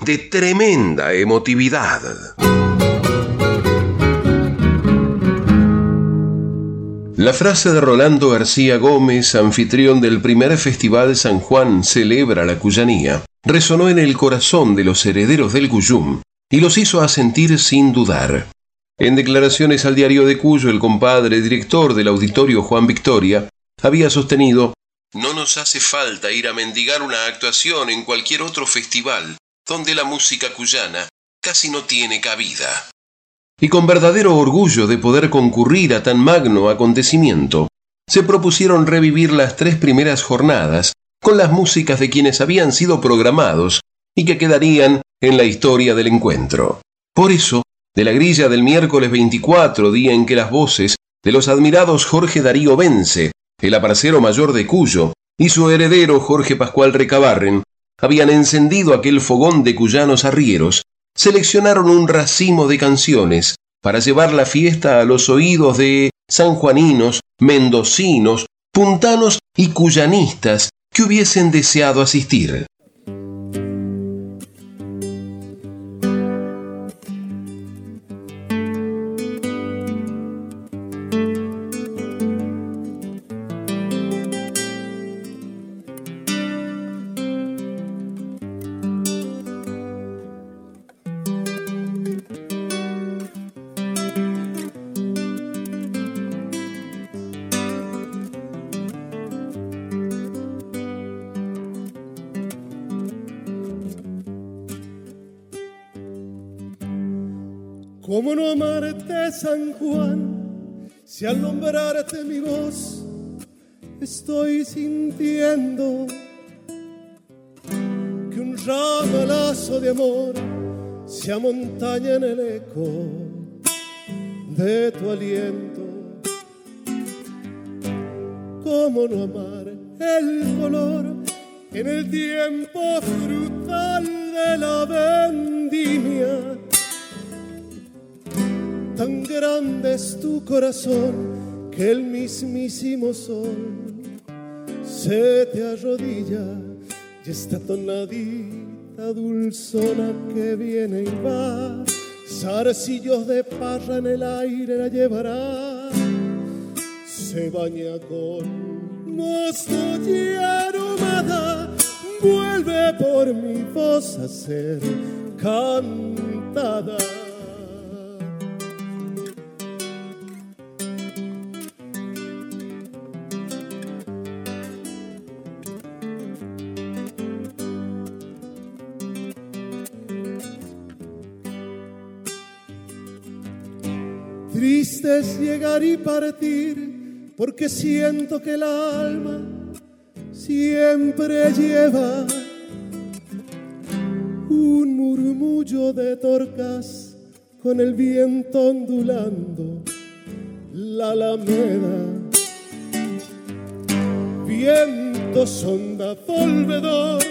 de tremenda emotividad. La frase de Rolando García Gómez, anfitrión del primer Festival San Juan Celebra la Cuyanía, resonó en el corazón de los herederos del Cuyum y los hizo asentir sin dudar. En declaraciones al diario de Cuyo, el compadre director del auditorio Juan Victoria había sostenido No nos hace falta ir a mendigar una actuación en cualquier otro festival donde la música cuyana casi no tiene cabida. Y con verdadero orgullo de poder concurrir a tan magno acontecimiento, se propusieron revivir las tres primeras jornadas con las músicas de quienes habían sido programados y que quedarían en la historia del encuentro. Por eso, de la grilla del miércoles 24, día en que las voces de los admirados Jorge Darío Vence, el aparcero mayor de Cuyo, y su heredero Jorge Pascual Recabarren, habían encendido aquel fogón de cuyanos arrieros, seleccionaron un racimo de canciones para llevar la fiesta a los oídos de sanjuaninos, mendocinos, puntanos y cuyanistas que hubiesen deseado asistir. ¿Cómo no amarte, San Juan, si al nombrarte mi voz estoy sintiendo que un ramalazo de amor se amontaña en el eco de tu aliento? ¿Cómo no amar el color en el tiempo frutal de la vendimia? Tan grande es tu corazón que el mismísimo sol se te arrodilla y esta tonadita dulzona que viene y va, zarcillos de parra en el aire la llevará, se baña con mosto y aromada, vuelve por mi voz a ser cantada. Llegar y partir, porque siento que el alma siempre lleva un murmullo de torcas con el viento ondulando la alameda. Viento sonda volvedor,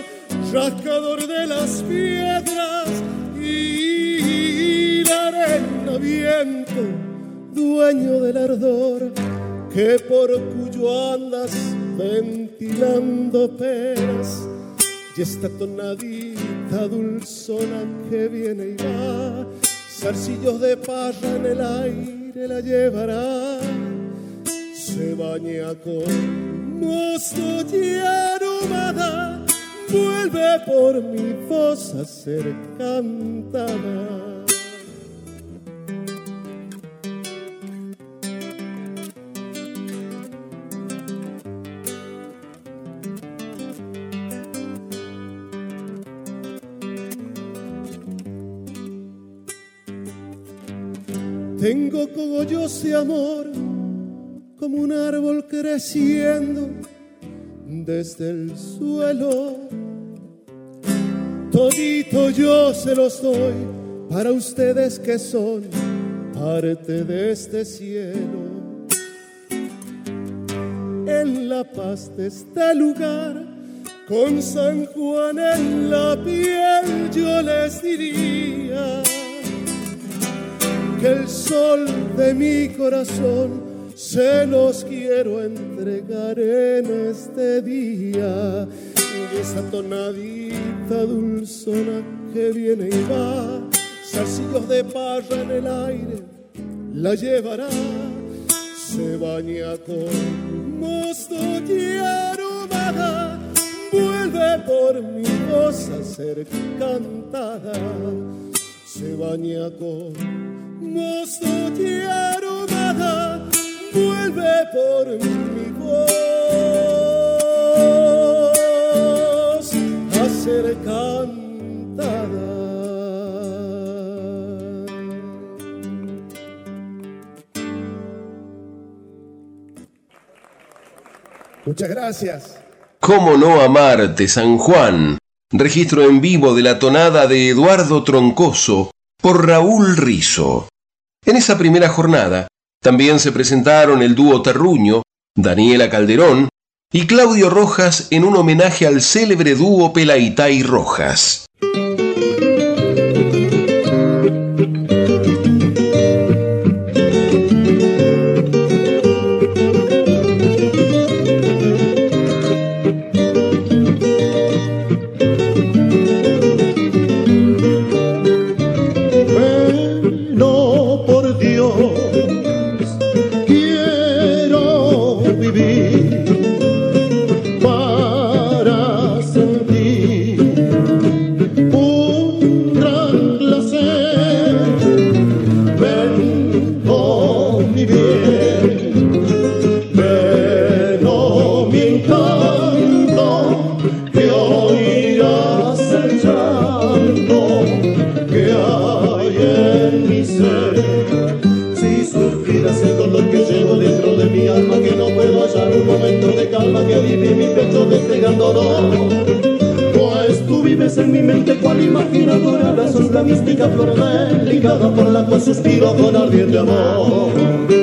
rascador de las piedras y la arena viento dueño del ardor que por cuyo andas ventilando penas y esta tonadita dulzona que viene y va zarcillos de parra en el aire la llevará. Se baña con mosto y aromada vuelve por mi voz a ser cantada Tengo cogollos de amor como un árbol creciendo desde el suelo. todito yo se los doy para ustedes que son parte de este cielo. En la paz de este lugar, con San Juan en la piel, yo les diría el sol de mi corazón se los quiero entregar en este día. Esa tonadita dulzona que viene y va, salsillos de parra en el aire, la llevará. Se baña con mosto y aromada, vuelve por mi voz a ser cantada. Se baña con vuelve por mi voz a ser cantada. Muchas gracias. ¿Cómo no amarte, San Juan? Registro en vivo de la tonada de Eduardo Troncoso por Raúl Rizo. En esa primera jornada, también se presentaron el dúo Terruño, Daniela Calderón y Claudio Rojas en un homenaje al célebre dúo Pelaitay Rojas. imagino adorable, sombra mística, flor delicada, por la cual suspiro con ardiente amor.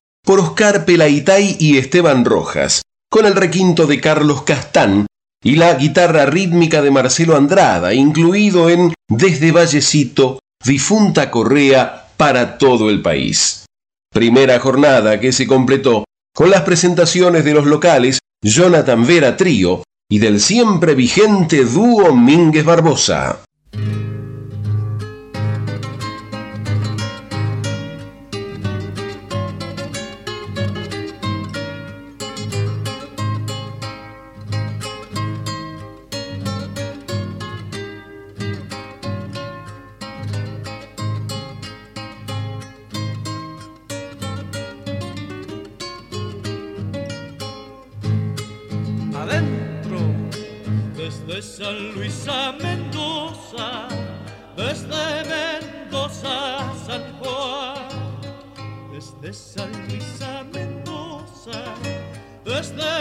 por Oscar Pelaitay y Esteban Rojas, con el requinto de Carlos Castán y la guitarra rítmica de Marcelo Andrada, incluido en Desde Vallecito, Difunta Correa para todo el país. Primera jornada que se completó con las presentaciones de los locales Jonathan Vera Trío y del siempre vigente dúo Mínguez Barbosa. San Luis a Mendoza, desde Mendoza a San Juan, desde San Luis a Mendoza, desde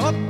up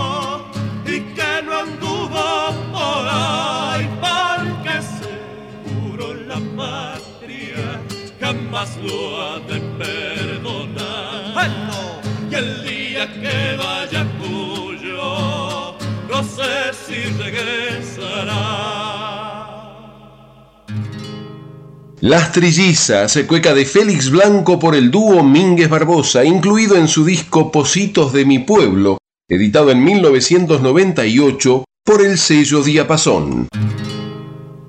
Trillizas, cueca de Félix Blanco por el dúo Mínguez Barbosa, incluido en su disco Positos de mi Pueblo, editado en 1998 por el sello Diapasón.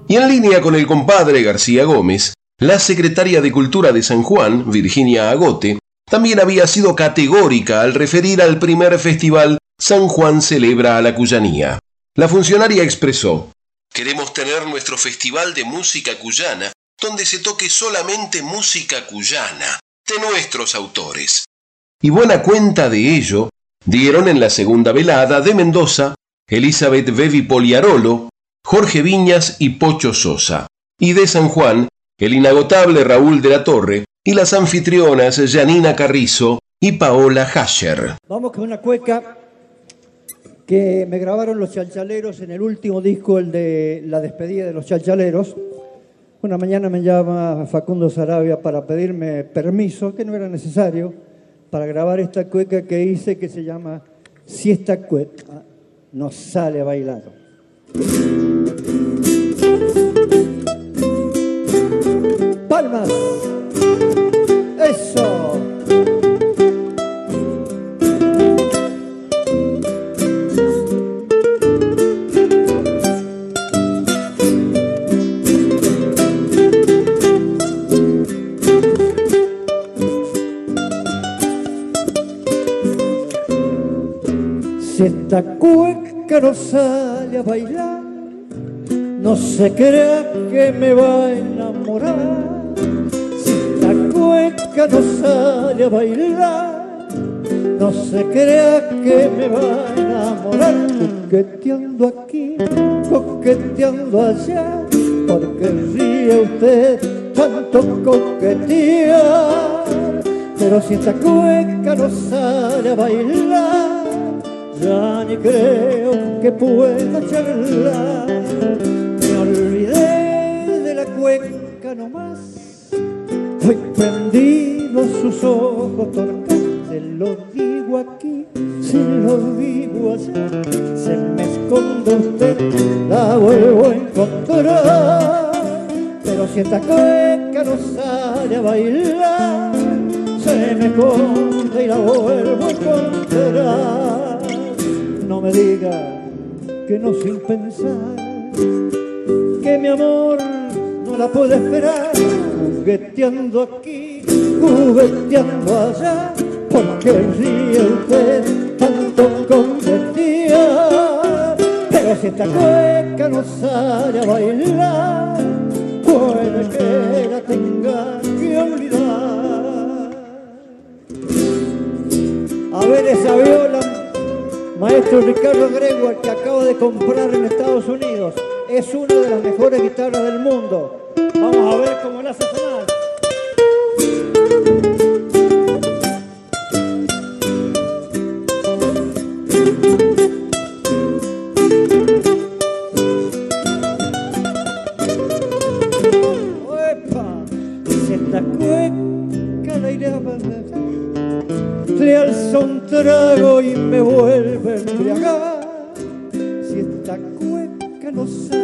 Y en línea con el compadre García Gómez, la secretaria de Cultura de San Juan, Virginia Agote, también había sido categórica al referir al primer festival San Juan celebra a la cuyanía. La funcionaria expresó, Queremos tener nuestro festival de música cuyana donde se toque solamente música cuyana, de nuestros autores. Y buena cuenta de ello dieron en la segunda velada de Mendoza Elizabeth Bevi Poliarolo, Jorge Viñas y Pocho Sosa, y de San Juan el inagotable Raúl de la Torre y las anfitrionas Janina Carrizo y Paola Hasher. Vamos con una cueca que me grabaron los chalchaleros en el último disco, el de la despedida de los chalchaleros. Una mañana me llama Facundo Sarabia para pedirme permiso, que no era necesario, para grabar esta cueca que hice que se llama Si esta cueca nos sale a bailar. Palmas. Eso. esta cueca no sale a bailar, no se crea que me va a enamorar. Cueca no sale a bailar, no se crea que me va a enamorar. coqueteando aquí, coqueteando allá, porque ríe usted tanto coquetear. Pero si esta cueca no sale a bailar, ya ni creo que pueda charlar. Hoy prendido sus ojos torcados, se lo digo aquí, se lo digo allá, se me esconde usted, la vuelvo a encontrar. Pero si esta cueca no sale a bailar, se me esconde y la vuelvo a encontrar. No me diga que no sin pensar, que mi amor no la puede esperar, jugueteando aquí, jugueteando allá, porque ríe tanto competía. Pero si esta cueca no sale a bailar, puede que la tenga que olvidar. A ver esa viola, maestro Ricardo Gregua, que acabo de comprar en Estados Unidos. Es una de las mejores guitarras del mundo. Vamos a ver cómo la sonar. ¡Uepa! Si esta cueca la iré a bailar, le alzo un trago y me vuelve a embriagar. Si esta cueca no bailar,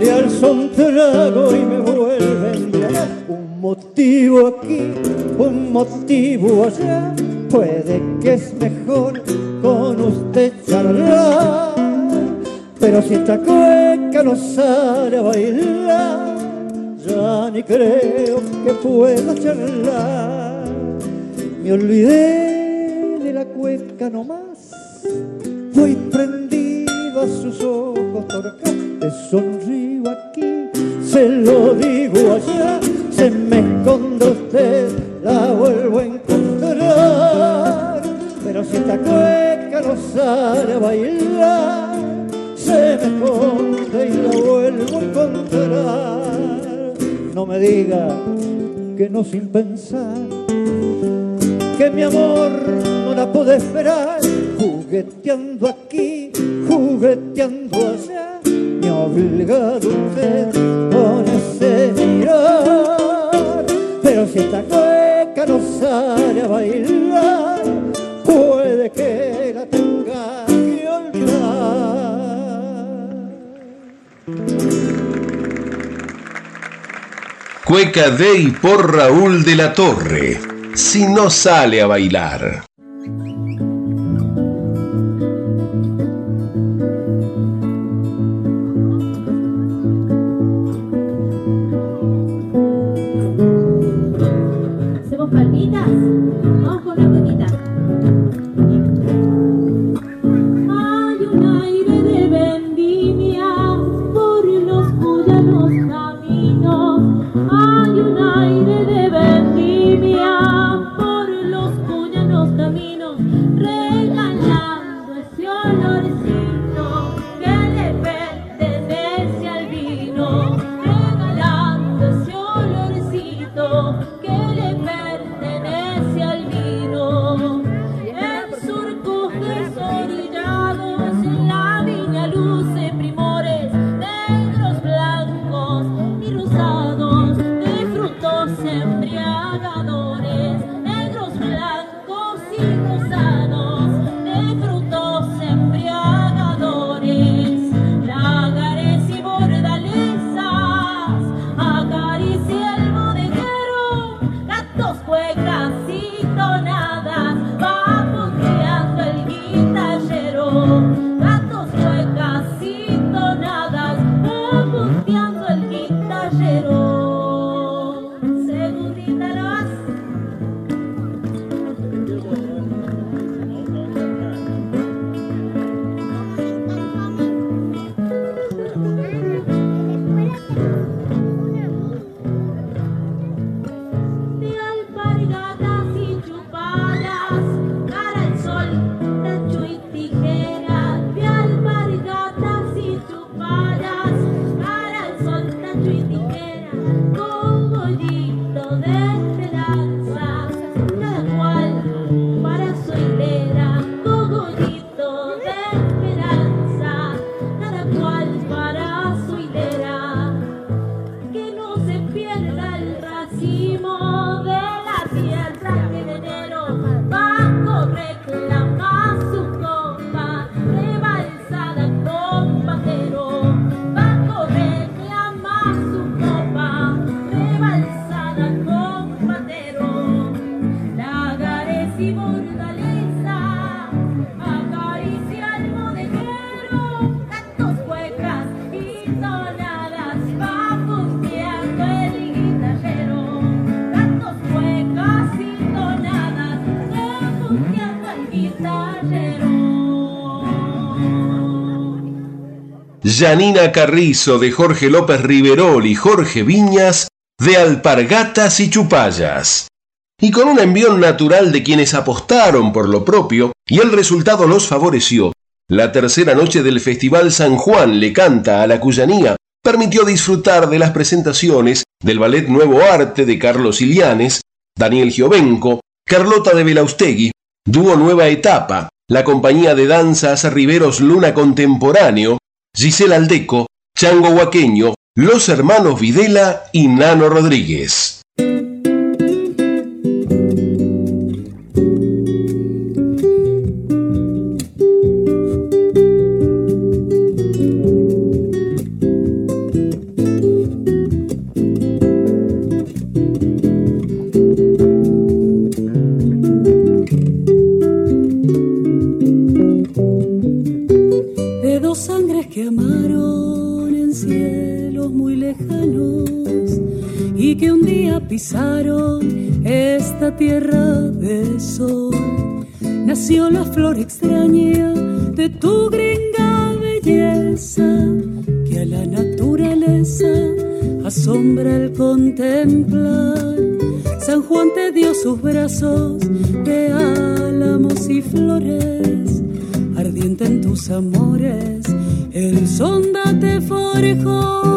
le alzo un trago y me vuelve a embriagar. Un motivo aquí, un motivo allá, puede que es mejor con usted charlar. Pero si esta cueca no sale a bailar, ya ni creo que pueda charlar. Me olvidé de la cueca nomás, voy prendido a sus ojos torcados, sonrío aquí, se lo digo allá, se me esconde usted, la vuelvo a encontrar. Pero si esta cueca no sale a bailar, se me esconde y la vuelvo a encontrar. No me diga que no sin pensar, que mi amor no la puede esperar, jugueteando aquí, jugueteando allá, obligado usted con ese mirar. Pero si esta cueca no sale a bailar, puede que la tenga que olvidar. Cueca de y por Raúl de la Torre. Si no sale a bailar. Janina Carrizo de Jorge López Riverol y Jorge Viñas de Alpargatas y Chupallas. Y con un envión natural de quienes apostaron por lo propio y el resultado los favoreció, la tercera noche del Festival San Juan le canta a la Cuyanía permitió disfrutar de las presentaciones del Ballet Nuevo Arte de Carlos Ilianes, Daniel Giovenco, Carlota de Belaustegui, Dúo Nueva Etapa, la compañía de danzas Riveros Luna Contemporáneo, Gisela Aldeco, Chango Huaqueño, los hermanos Videla y Nano Rodríguez. Pisaron esta tierra de sol. Nació la flor extraña de tu gringa belleza que a la naturaleza asombra el contemplar. San Juan te dio sus brazos de álamos y flores, ardiente en tus amores, el sonda te forjó.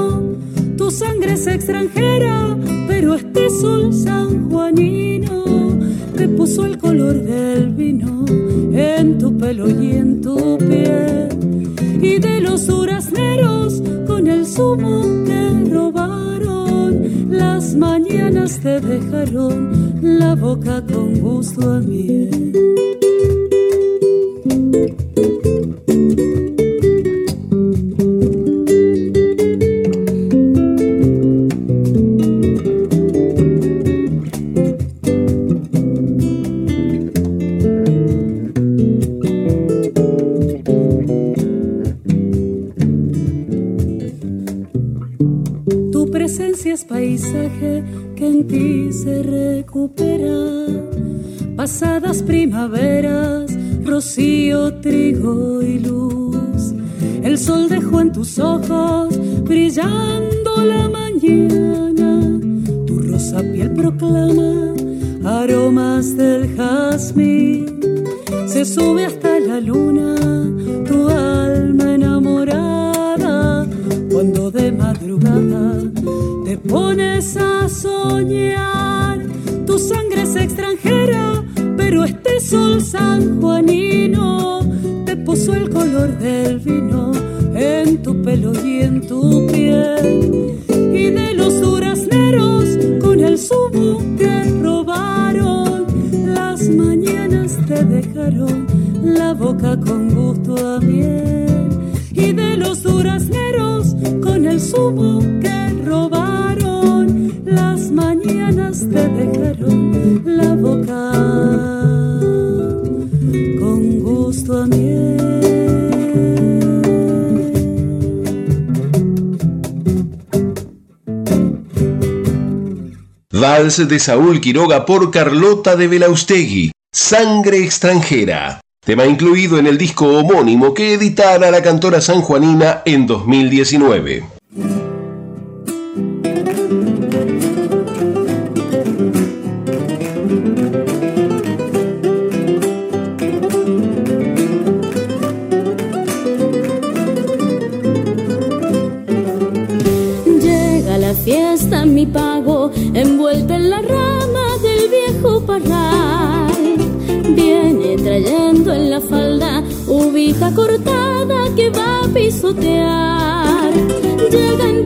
Tu sangre es extranjera, pero este sol sanjuanino te puso el color del vino en tu pelo y en tu piel. Y de los durazneros con el zumo que robaron, las mañanas te dejaron la boca con gusto a miel. En ti se recupera. Pasadas primaveras, rocío, trigo y luz. El sol dejó en tus ojos brillando la mañana. Tu rosa piel proclama aromas del jazmín. Se sube hasta la luna tu alma enamorada cuando de madrugada te pones a Tu sangre es extranjera, pero este sol sanjuanino te puso el color del vino en tu pelo y en tu piel. Y de los durazneros con el zumo que robaron, las mañanas te dejaron la boca con gusto a miel. Y de los durazneros con el zumo que te la boca con gusto a miel. Vals de Saúl Quiroga por Carlota de Belaustegui, Sangre extranjera. Tema incluido en el disco homónimo que editara la cantora sanjuanina en 2019. Cortada que va a pisotear. Llega entre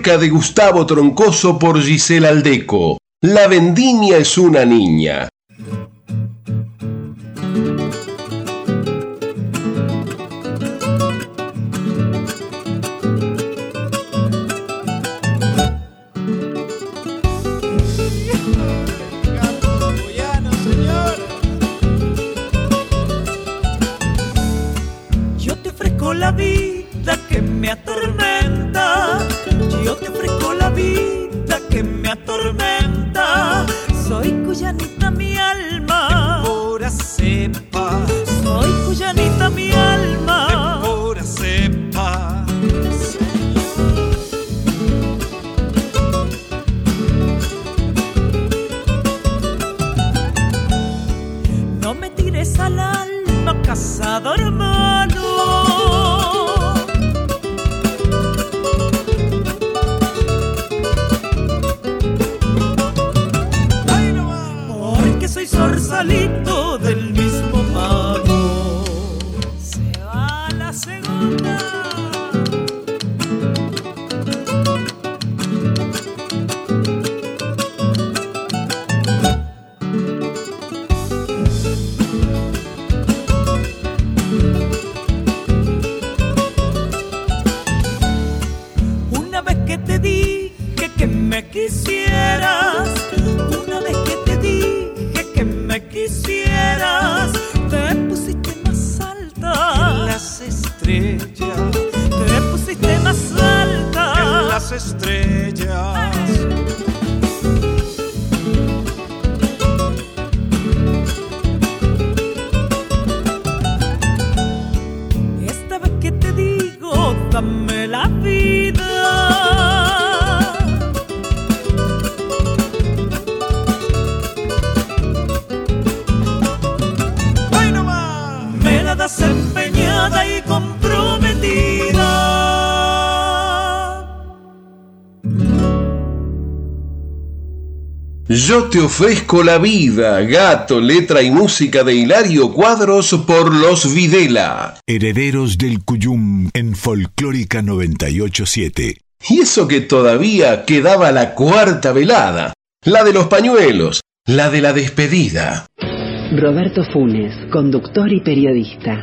De Gustavo Troncoso por Gisela Aldeco. La vendimia es una niña. Vida que me atormenta. Soy cuyanita mi quisieras, te pusiste más alta. Las estrellas, Yo te ofrezco la vida, gato, letra y música de Hilario Cuadros por los Videla. Herederos del Cuyum en Folclórica 987. Y eso que todavía quedaba la cuarta velada, la de los pañuelos, la de la despedida. Roberto Funes, conductor y periodista.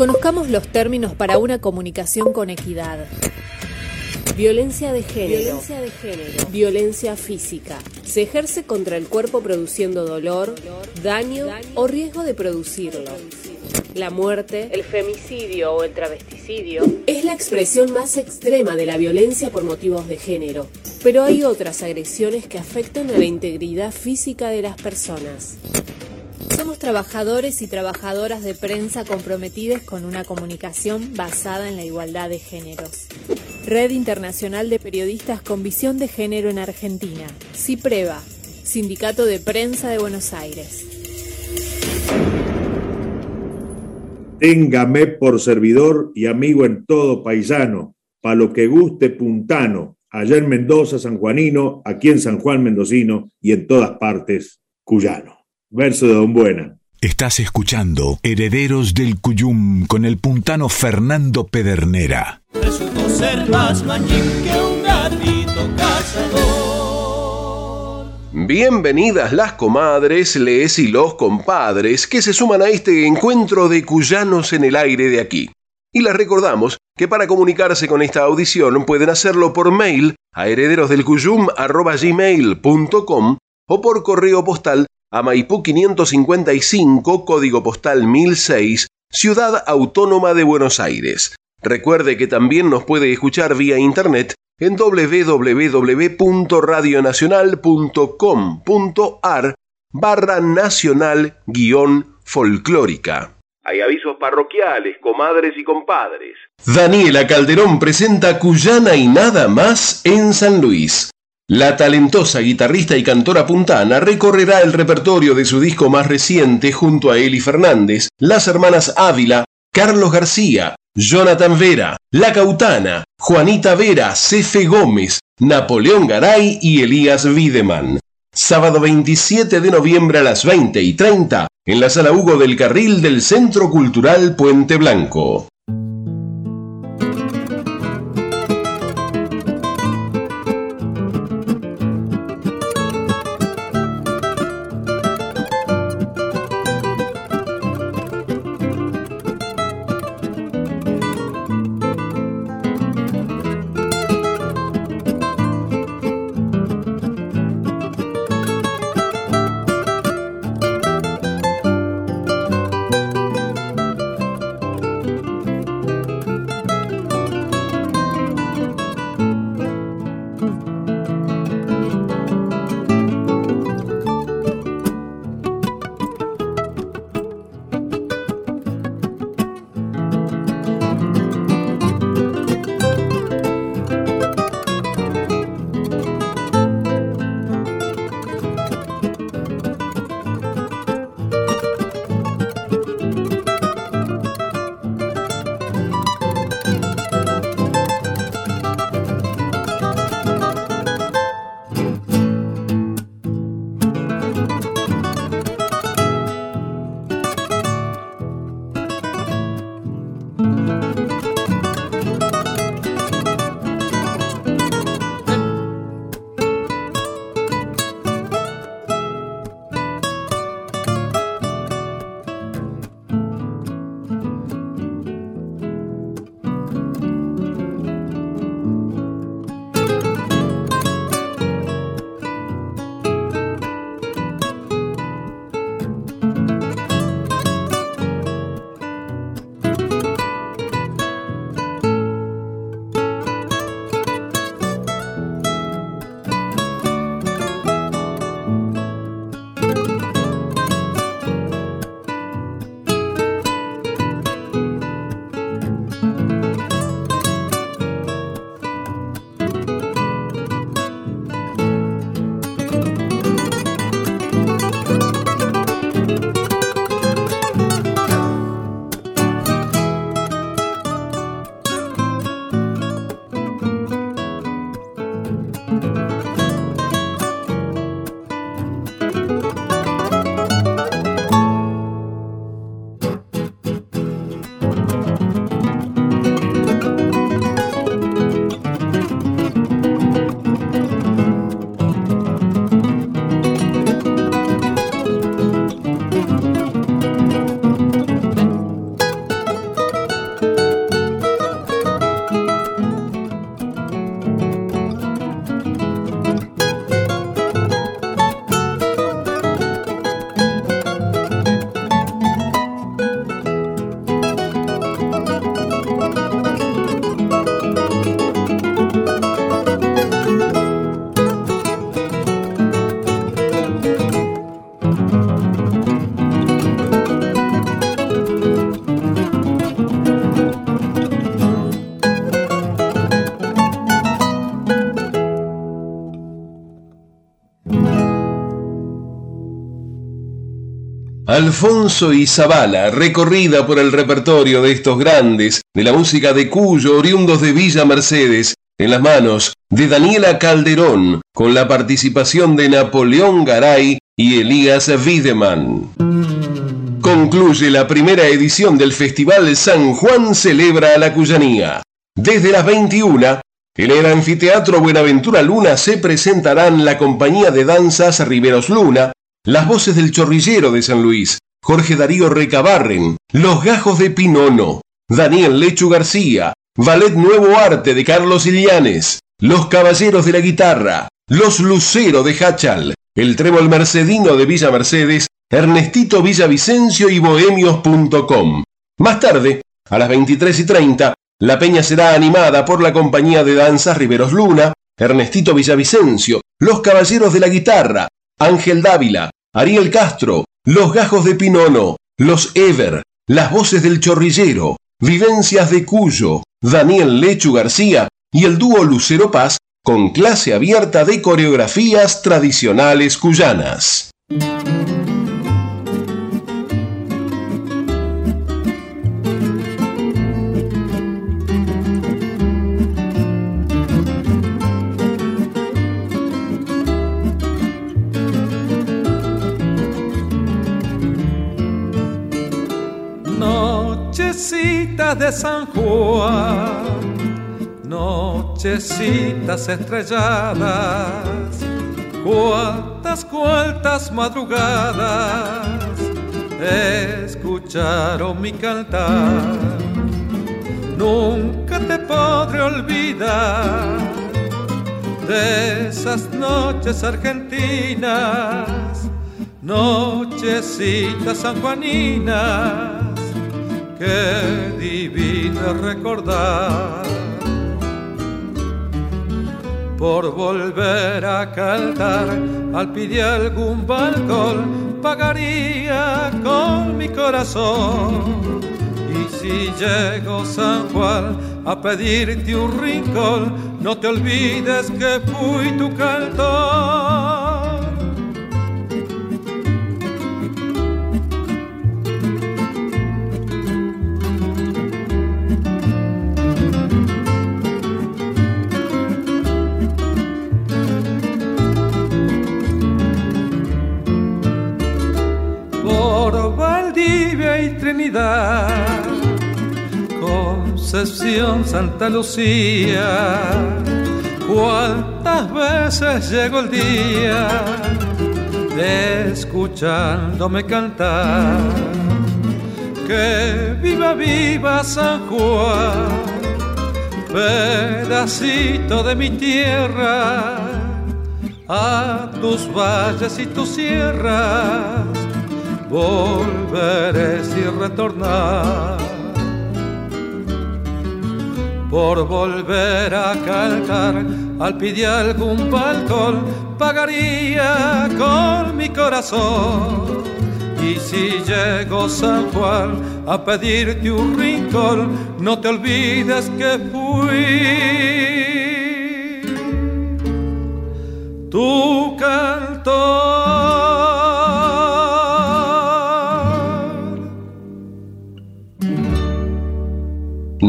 Conozcamos los términos para una comunicación con equidad. Violencia de género. Violencia de género. Violencia física. Se ejerce contra el cuerpo produciendo dolor, daño o riesgo de producirlo. La muerte, el femicidio o el travesticidio es la expresión más extrema de la violencia por motivos de género. Pero hay otras agresiones que afectan a la integridad física de las personas. Somos trabajadores y trabajadoras de prensa comprometidos con una comunicación basada en la igualdad de géneros. Red Internacional de Periodistas con Visión de Género en Argentina. CIPREVA, Sindicato de Prensa de Buenos Aires. Téngame por servidor y amigo en todo paisano, pa' lo que guste puntano, allá en Mendoza, San Juanino, aquí en San Juan Mendocino y en todas partes, cuyano. Verso de Don Buena. Estás escuchando Herederos del Cuyum con el puntano Fernando Pedernera. Resultó ser más mañín que un gatito cazador. Bienvenidas las comadres, les y los compadres que se suman a este encuentro de cuyanos en el aire de aquí. Y les recordamos que para comunicarse con esta audición pueden hacerlo por mail a herederosdelcuyum.gmail.com o por correo postal a Maipú 555, código postal 1006, Ciudad Autónoma de Buenos Aires. Recuerde que también nos puede escuchar vía internet en www.radionacional.com.ar barra nacional guion folclórica. Hay avisos parroquiales, comadres y compadres. Daniela Calderón presenta Cuyana y nada más en San Luis. La talentosa guitarrista y cantora puntana recorrerá el repertorio de su disco más reciente junto a Eli Fernández, las hermanas Ávila, Carlos García, Jonathan Vera, La Cautana, Juanita Vera, Cefe Gómez, Napoleón Garay y Elías Wiedemann. Sábado 27 de noviembre a las 20 y 30 en la Sala Hugo del Carril del Centro Cultural Puente Blanco. Alfonso y Zabala, recorrida por el repertorio de estos grandes de la música de Cuyo, oriundos de Villa Mercedes, en las manos de Daniela Calderón, con la participación de Napoleón Garay y Elías Wiedemann. Concluye la primera edición del Festival San Juan Celebra la Cuyanía. Desde las 21, en el Anfiteatro Buenaventura Luna se presentarán la compañía de danzas Riveros Luna, las voces del chorrillero de San Luis, Jorge Darío Recabarren, Los Gajos de Pinono, Daniel Lechu García, Ballet Nuevo Arte de Carlos Ilianes, Los Caballeros de la Guitarra, Los Lucero de Hachal, El Trébol Mercedino de Villa Mercedes, Ernestito Villavicencio y Bohemios.com. Más tarde, a las 23 y 30, la peña será animada por la compañía de danzas Riveros Luna, Ernestito Villavicencio, Los Caballeros de la Guitarra, Ángel Dávila, Ariel Castro, Los Gajos de Pinono, Los Ever, Las Voces del Chorrillero, Vivencias de Cuyo, Daniel Lechu García y el dúo Lucero Paz con clase abierta de coreografías tradicionales cuyanas. De San Juan, nochecitas estrelladas, cuántas, cuantas madrugadas escucharon mi cantar. Nunca te podré olvidar de esas noches argentinas, nochecitas sanjuaninas qué divino recordar. Por volver a cantar al pie algún balcón, pagaría con mi corazón. Y si llego San Juan a pedirte un rincón, no te olvides que fui tu cantor. Concepción, Santa Lucía, cuántas veces llegó el día escuchándome cantar. Que viva, viva San Juan, pedacito de mi tierra, a tus valles y tus sierras volveré sin retornar. Por volver a cantar al pie algún balcón, pagaría con mi corazón. Y si llego San Juan a pedirte un rincón, no te olvides que fui tu cantor.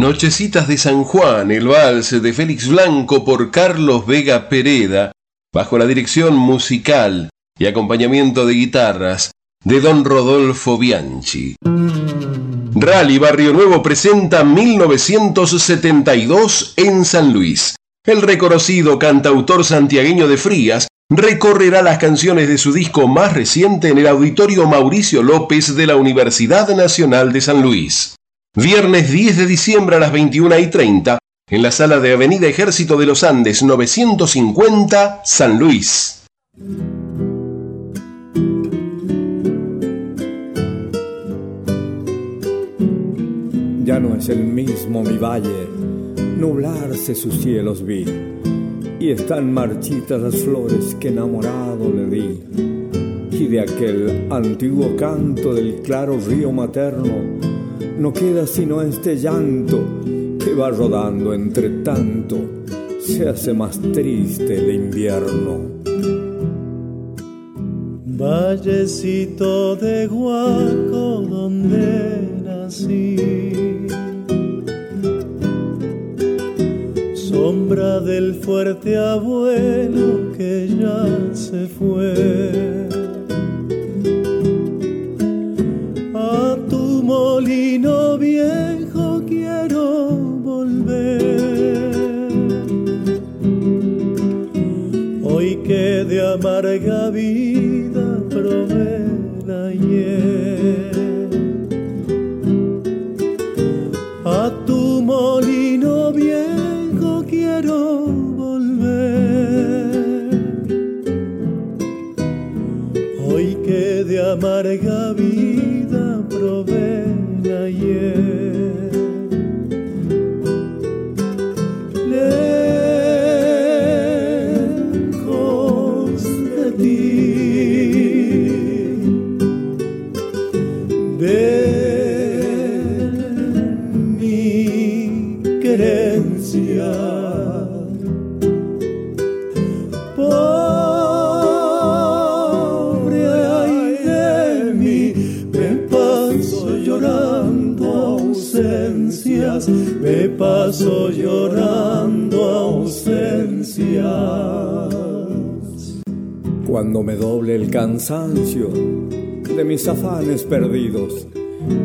Nochecitas de San Juan, el vals de Félix Blanco por Carlos Vega Pereda, bajo la dirección musical y acompañamiento de guitarras de don Rodolfo Bianchi. Rally Barrio Nuevo presenta 1972 en San Luis. El reconocido cantautor santiagueño de Frías recorrerá las canciones de su disco más reciente en el Auditorio Mauricio López de la Universidad Nacional de San Luis. Viernes 10 de diciembre a las 21 y 30, en la sala de Avenida Ejército de los Andes 950, San Luis. Ya no es el mismo mi valle, nublarse sus cielos vi, y están marchitas las flores que enamorado le di, y de aquel antiguo canto del claro río materno, no queda sino este llanto que va rodando entre tanto, se hace más triste el invierno. Vallecito de Guaco donde nací. Sombra del fuerte abuelo que ya se fue. Molino viejo quiero volver. Hoy que de amarga vida probé A tu molino viejo quiero volver. Hoy que de amarga vida querencia. Pobre ay de mí, me paso llorando ausencias, me paso llorando ausencias. Cuando me doble el cansancio de mis afanes perdidos,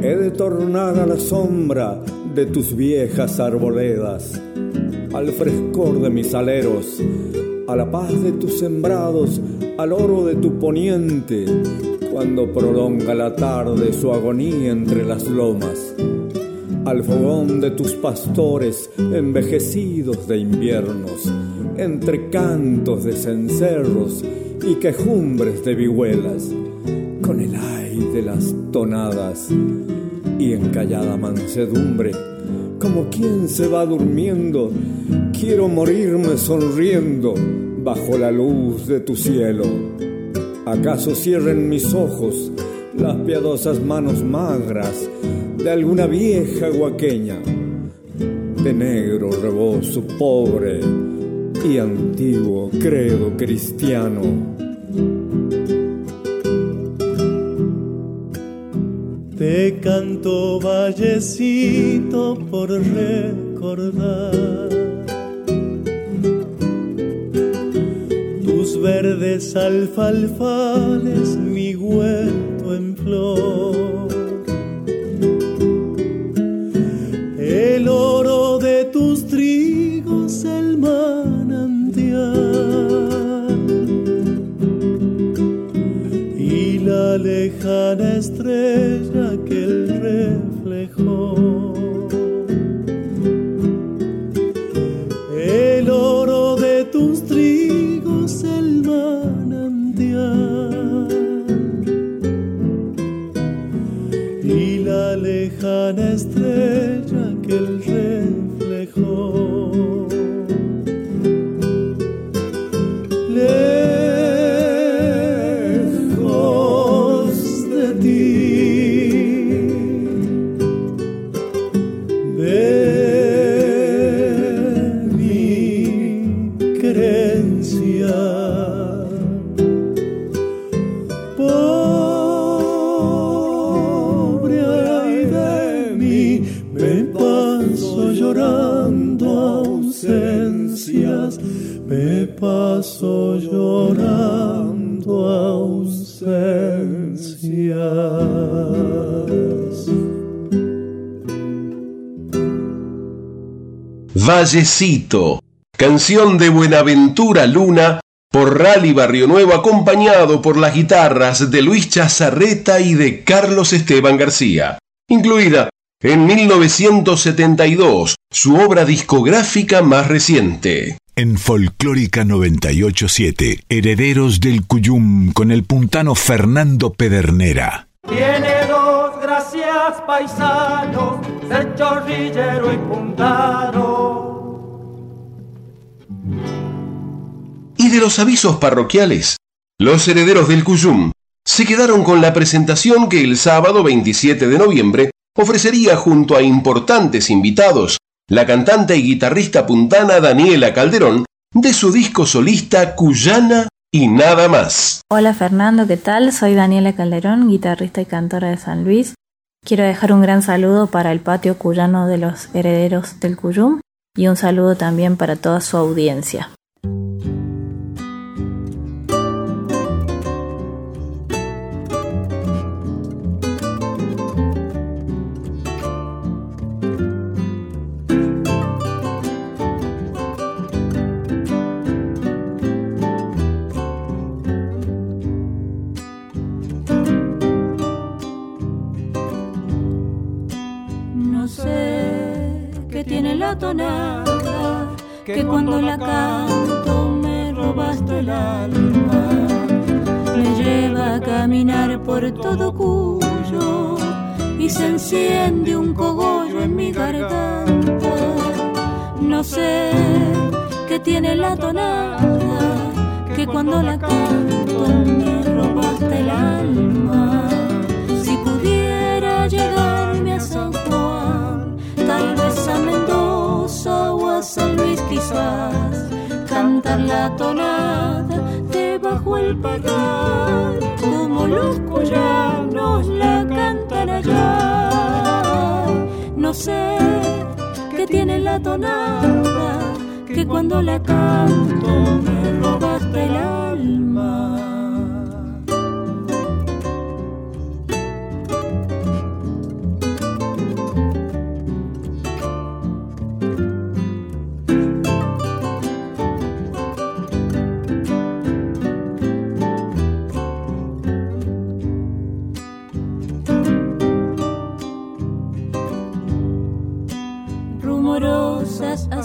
he de tornar a la sombra de tus viejas arboledas, al frescor de mis aleros, a la paz de tus sembrados, al oro de tu poniente, cuando prolonga la tarde su agonía entre las lomas, al fogón de tus pastores envejecidos de inviernos, entre cantos de cencerros y quejumbres de vihuelas, con el aire de las tonadas y en callada mansedumbre, como quien se va durmiendo, quiero morirme sonriendo bajo la luz de tu cielo. ¿Acaso cierren mis ojos las piadosas manos magras de alguna vieja guaqueña, de negro rebozo pobre y antiguo credo cristiano? Canto vallecito por recordar tus verdes alfalfales, mi huerto en flor. El oro de tus trigos, el manantial y la lejana estrella que Vallecito, canción de Buenaventura Luna por Rally Barrio Nuevo acompañado por las guitarras de Luis Chazarreta y de Carlos Esteban García, incluida en 1972, su obra discográfica más reciente. En Folclórica 987, Herederos del Cuyum con el puntano Fernando Pedernera. Tiene paisanos, ser chorrillero y puntano. Y de los avisos parroquiales, los herederos del Cuyum se quedaron con la presentación que el sábado 27 de noviembre ofrecería junto a importantes invitados la cantante y guitarrista puntana Daniela Calderón de su disco solista Cuyana y nada más. Hola Fernando, ¿qué tal? Soy Daniela Calderón, guitarrista y cantora de San Luis. Quiero dejar un gran saludo para el patio cuyano de los herederos del Cuyum y un saludo también para toda su audiencia. Que cuando la canto me robaste el alma. Me lleva a caminar por todo Cuyo y se enciende un cogollo en mi garganta. No sé qué tiene la tonada, que cuando la canto me robaste el alma. Vez a o a San Luis quizás cantar la tonada debajo el parral como los cuyanos la cantan allá. No sé qué tiene la tonada que cuando la canto me robaste el alma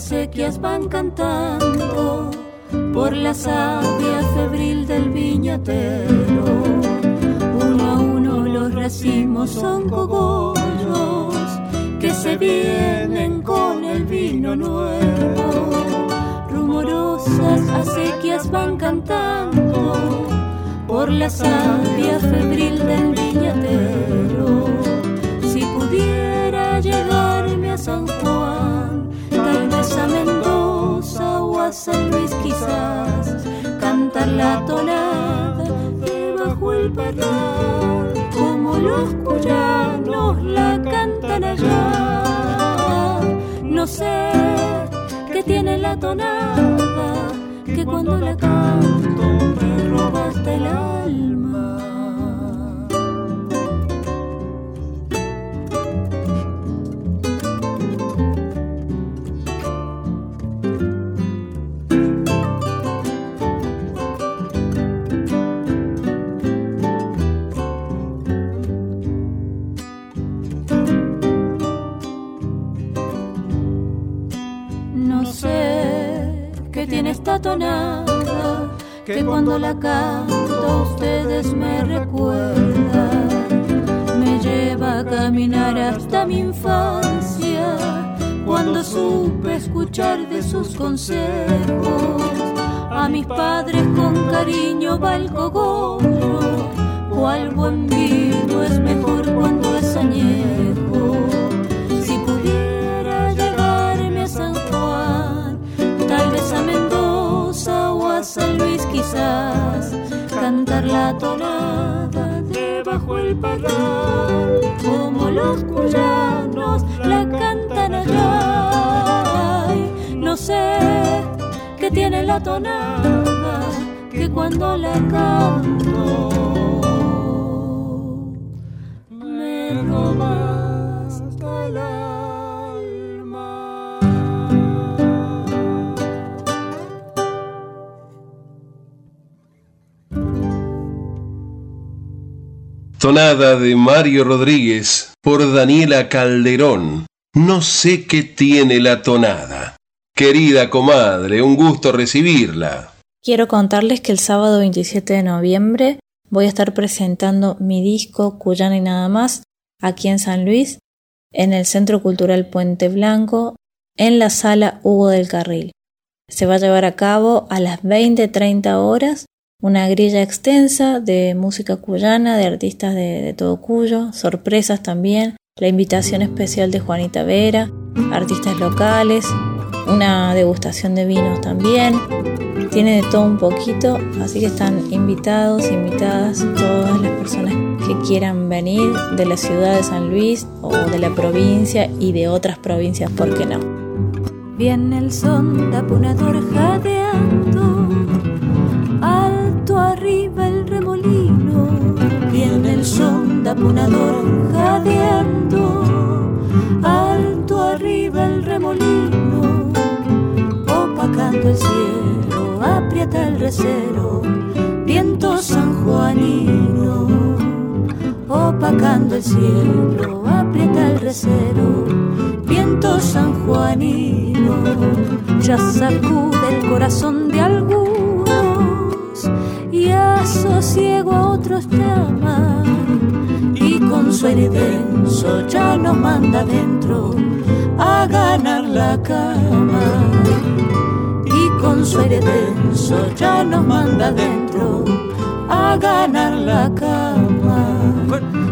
acequias van cantando por la savia febril del viñatero. Uno a uno los racimos son cogollos que se vienen con el vino nuevo. Rumorosas acequias van cantando por la savia febril del viñatero. Si pudiera llegarme a San Juan, a Mendoza o a San Luis quizás, cantar la tonada debajo el parral, como los cuyanos la cantan allá. No sé qué tiene la tonada, que cuando la canto me robaste el alma. Esta tonada que cuando la canto ustedes me recuerda, me lleva a caminar hasta mi infancia, cuando supe escuchar de sus consejos. A mis padres con cariño va el cogollo, cual buen vino es mejor cuando es añejo. San Luis quizás cantar la tonada debajo el parral como los cuyanos la cantan allá. No sé qué tiene la tonada que cuando la canto Tonada de Mario Rodríguez por Daniela Calderón. No sé qué tiene la tonada. Querida comadre, un gusto recibirla. Quiero contarles que el sábado 27 de noviembre voy a estar presentando mi disco Cuyana y nada más aquí en San Luis, en el Centro Cultural Puente Blanco, en la sala Hugo del Carril. Se va a llevar a cabo a las 20-30 horas una grilla extensa de música cuyana, de artistas de, todo Cuyo, sorpresas también, la invitación especial de Juanita Vera, artistas locales, una degustación de vinos también. Tiene de todo un poquito, así que están invitados, invitadas todas las personas que quieran venir de la ciudad de San Luis o de la provincia y de otras provincias, ¿por qué no? Viene el son taponador jadeando, alto arriba el remolino. Viene el son taponador jadeando, alto arriba el remolino. Opacando el cielo, aprieta el recero, viento sanjuanino. Opacando el cielo, aprieta el recero, viento sanjuanino. Ya sacude el corazón de algunos y a sosiego a otros llama. Y con su denso ya nos manda adentro a ganar la cama. Y con su denso ya nos manda adentro a ganar la cama.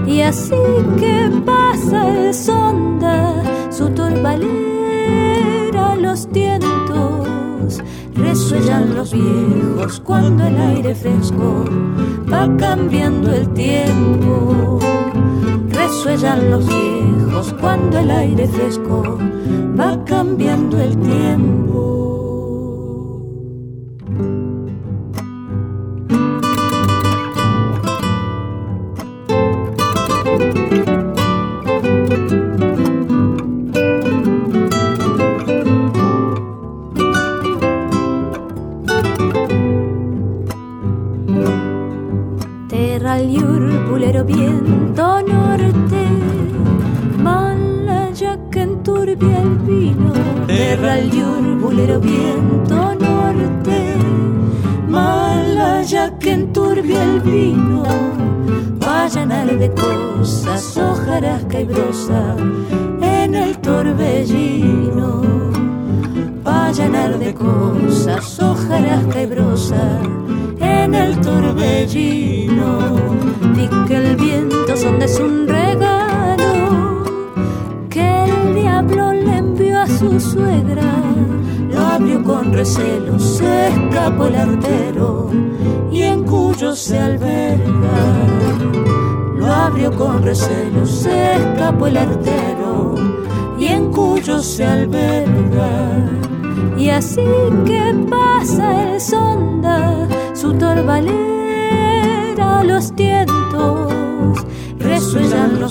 Y así que pasa el sonda, su torbalera los tientos, resuellan los viejos cuando el aire fresco va cambiando el tiempo. Resuellan los viejos cuando el aire fresco va cambiando el tiempo.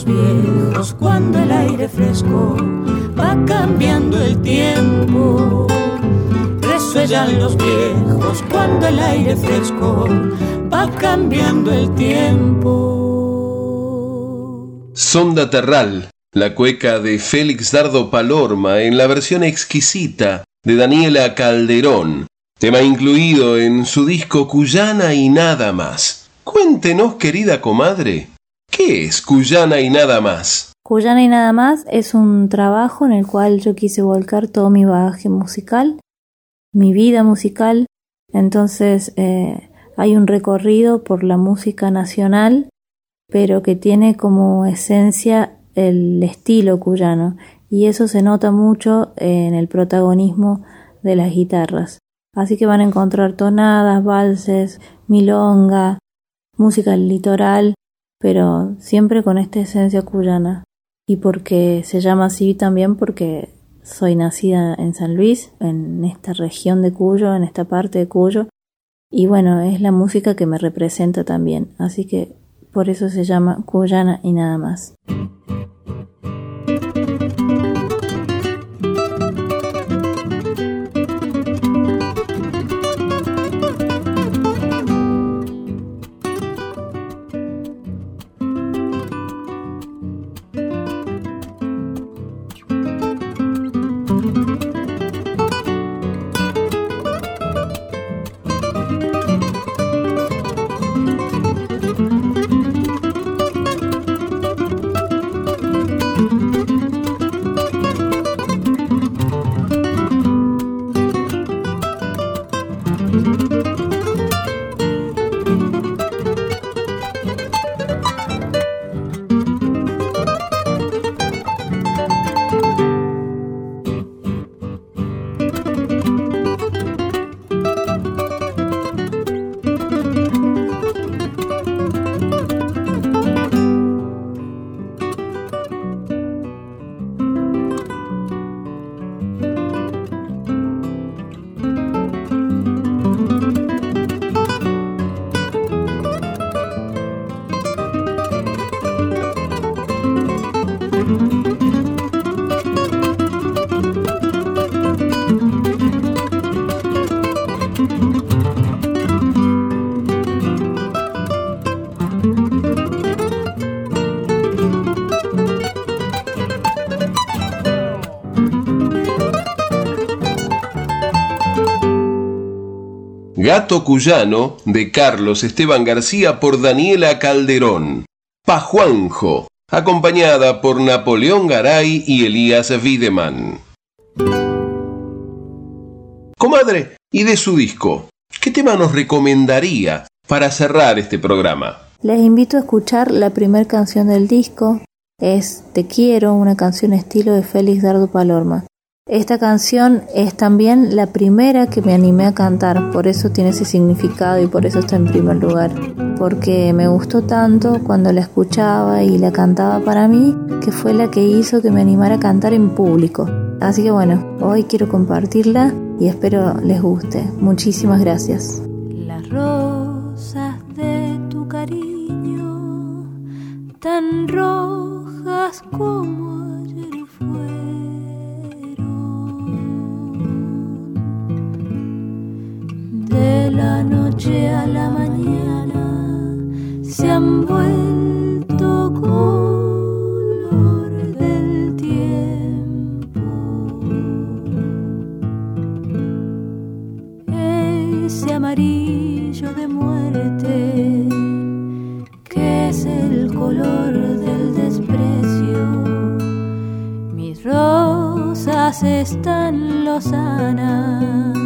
Viejos cuando el aire fresco va cambiando el tiempo. Resuellan los viejos cuando el aire fresco va cambiando el tiempo. Sonda Terral, la cueca de Félix Dardo Palorma en la versión exquisita de Daniela Calderón, tema incluido en su disco Cuyana y nada más. Cuéntenos, querida comadre, ¿qué es Cuyana y nada más? Cuyana y nada más es un trabajo en el cual yo quise volcar todo mi bagaje musical, mi vida musical. Entonces eh, hay un recorrido por la música nacional, pero que tiene como esencia el estilo cuyano y eso se nota mucho en el protagonismo de las guitarras. Así que van a encontrar tonadas, valses, milonga, música litoral, pero siempre con esta esencia cuyana. Y porque se llama así también porque soy nacida en San Luis, en esta región de Cuyo, en esta parte de Cuyo, y bueno, es la música que me representa también, así que por eso se llama cuyana y nada más. Gato Cuyano de Carlos Esteban García por Daniela Calderón. Pajuanjo, acompañada por Napoleón Garay y Elías Wiedemann. Comadre, y de su disco, ¿qué tema nos recomendaría para cerrar este programa? Les invito a escuchar la primera canción del disco, es Te quiero, una canción estilo de Félix Dardo Palorma. Esta canción es también la primera que me animé a cantar, por eso tiene ese significado y por eso está en primer lugar. Porque me gustó tanto cuando la escuchaba y la cantaba para mí, que fue la que hizo que me animara a cantar en público. Así que bueno, hoy quiero compartirla y espero les guste. Muchísimas gracias. Las rosas de tu cariño, tan rojas como noche a la mañana se han vuelto color del tiempo. Ese amarillo de muerte que es el color del desprecio. Mis rosas están lozanas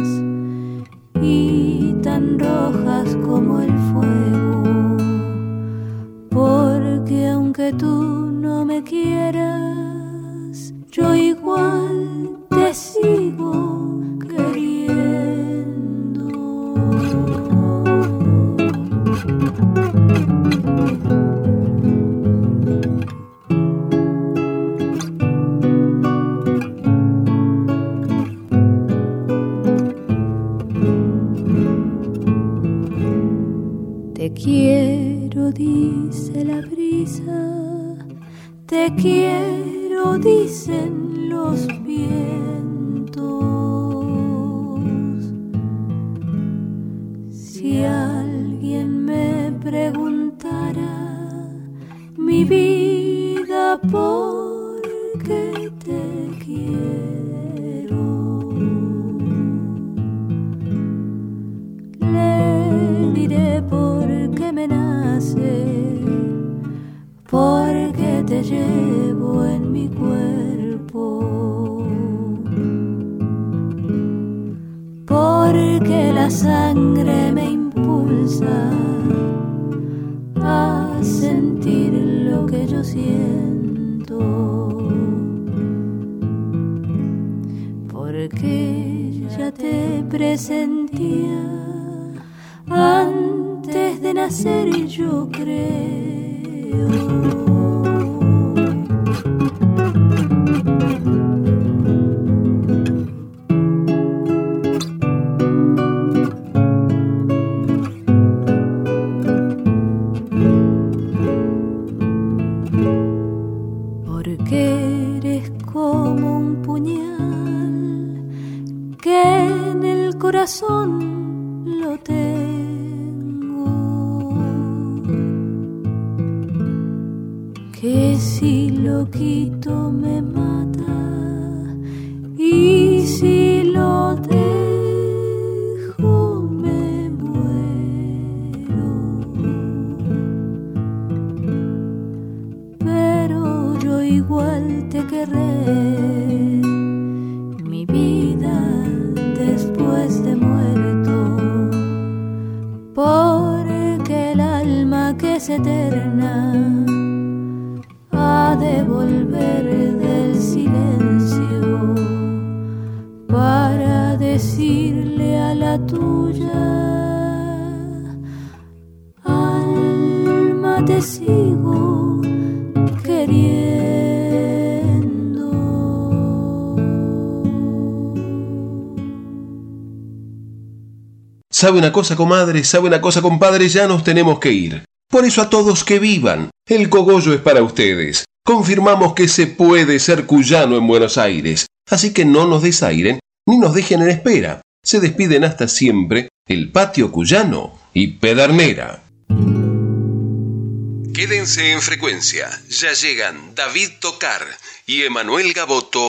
quiero, dice la brisa, te quiero, ya te presentía antes de nacer yo creo. ¿Sabe una cosa, comadre? ¿Sabe una cosa, compadre? Ya nos tenemos que ir. Por eso a todos que vivan. El cogollo es para ustedes. Confirmamos que se puede ser cuyano en Buenos Aires. Así que no nos desairen ni nos dejen en espera. Se despiden hasta siempre el patio cuyano y Pedernera. Quédense en frecuencia. Ya llegan David Tocar y Emanuel Gaboto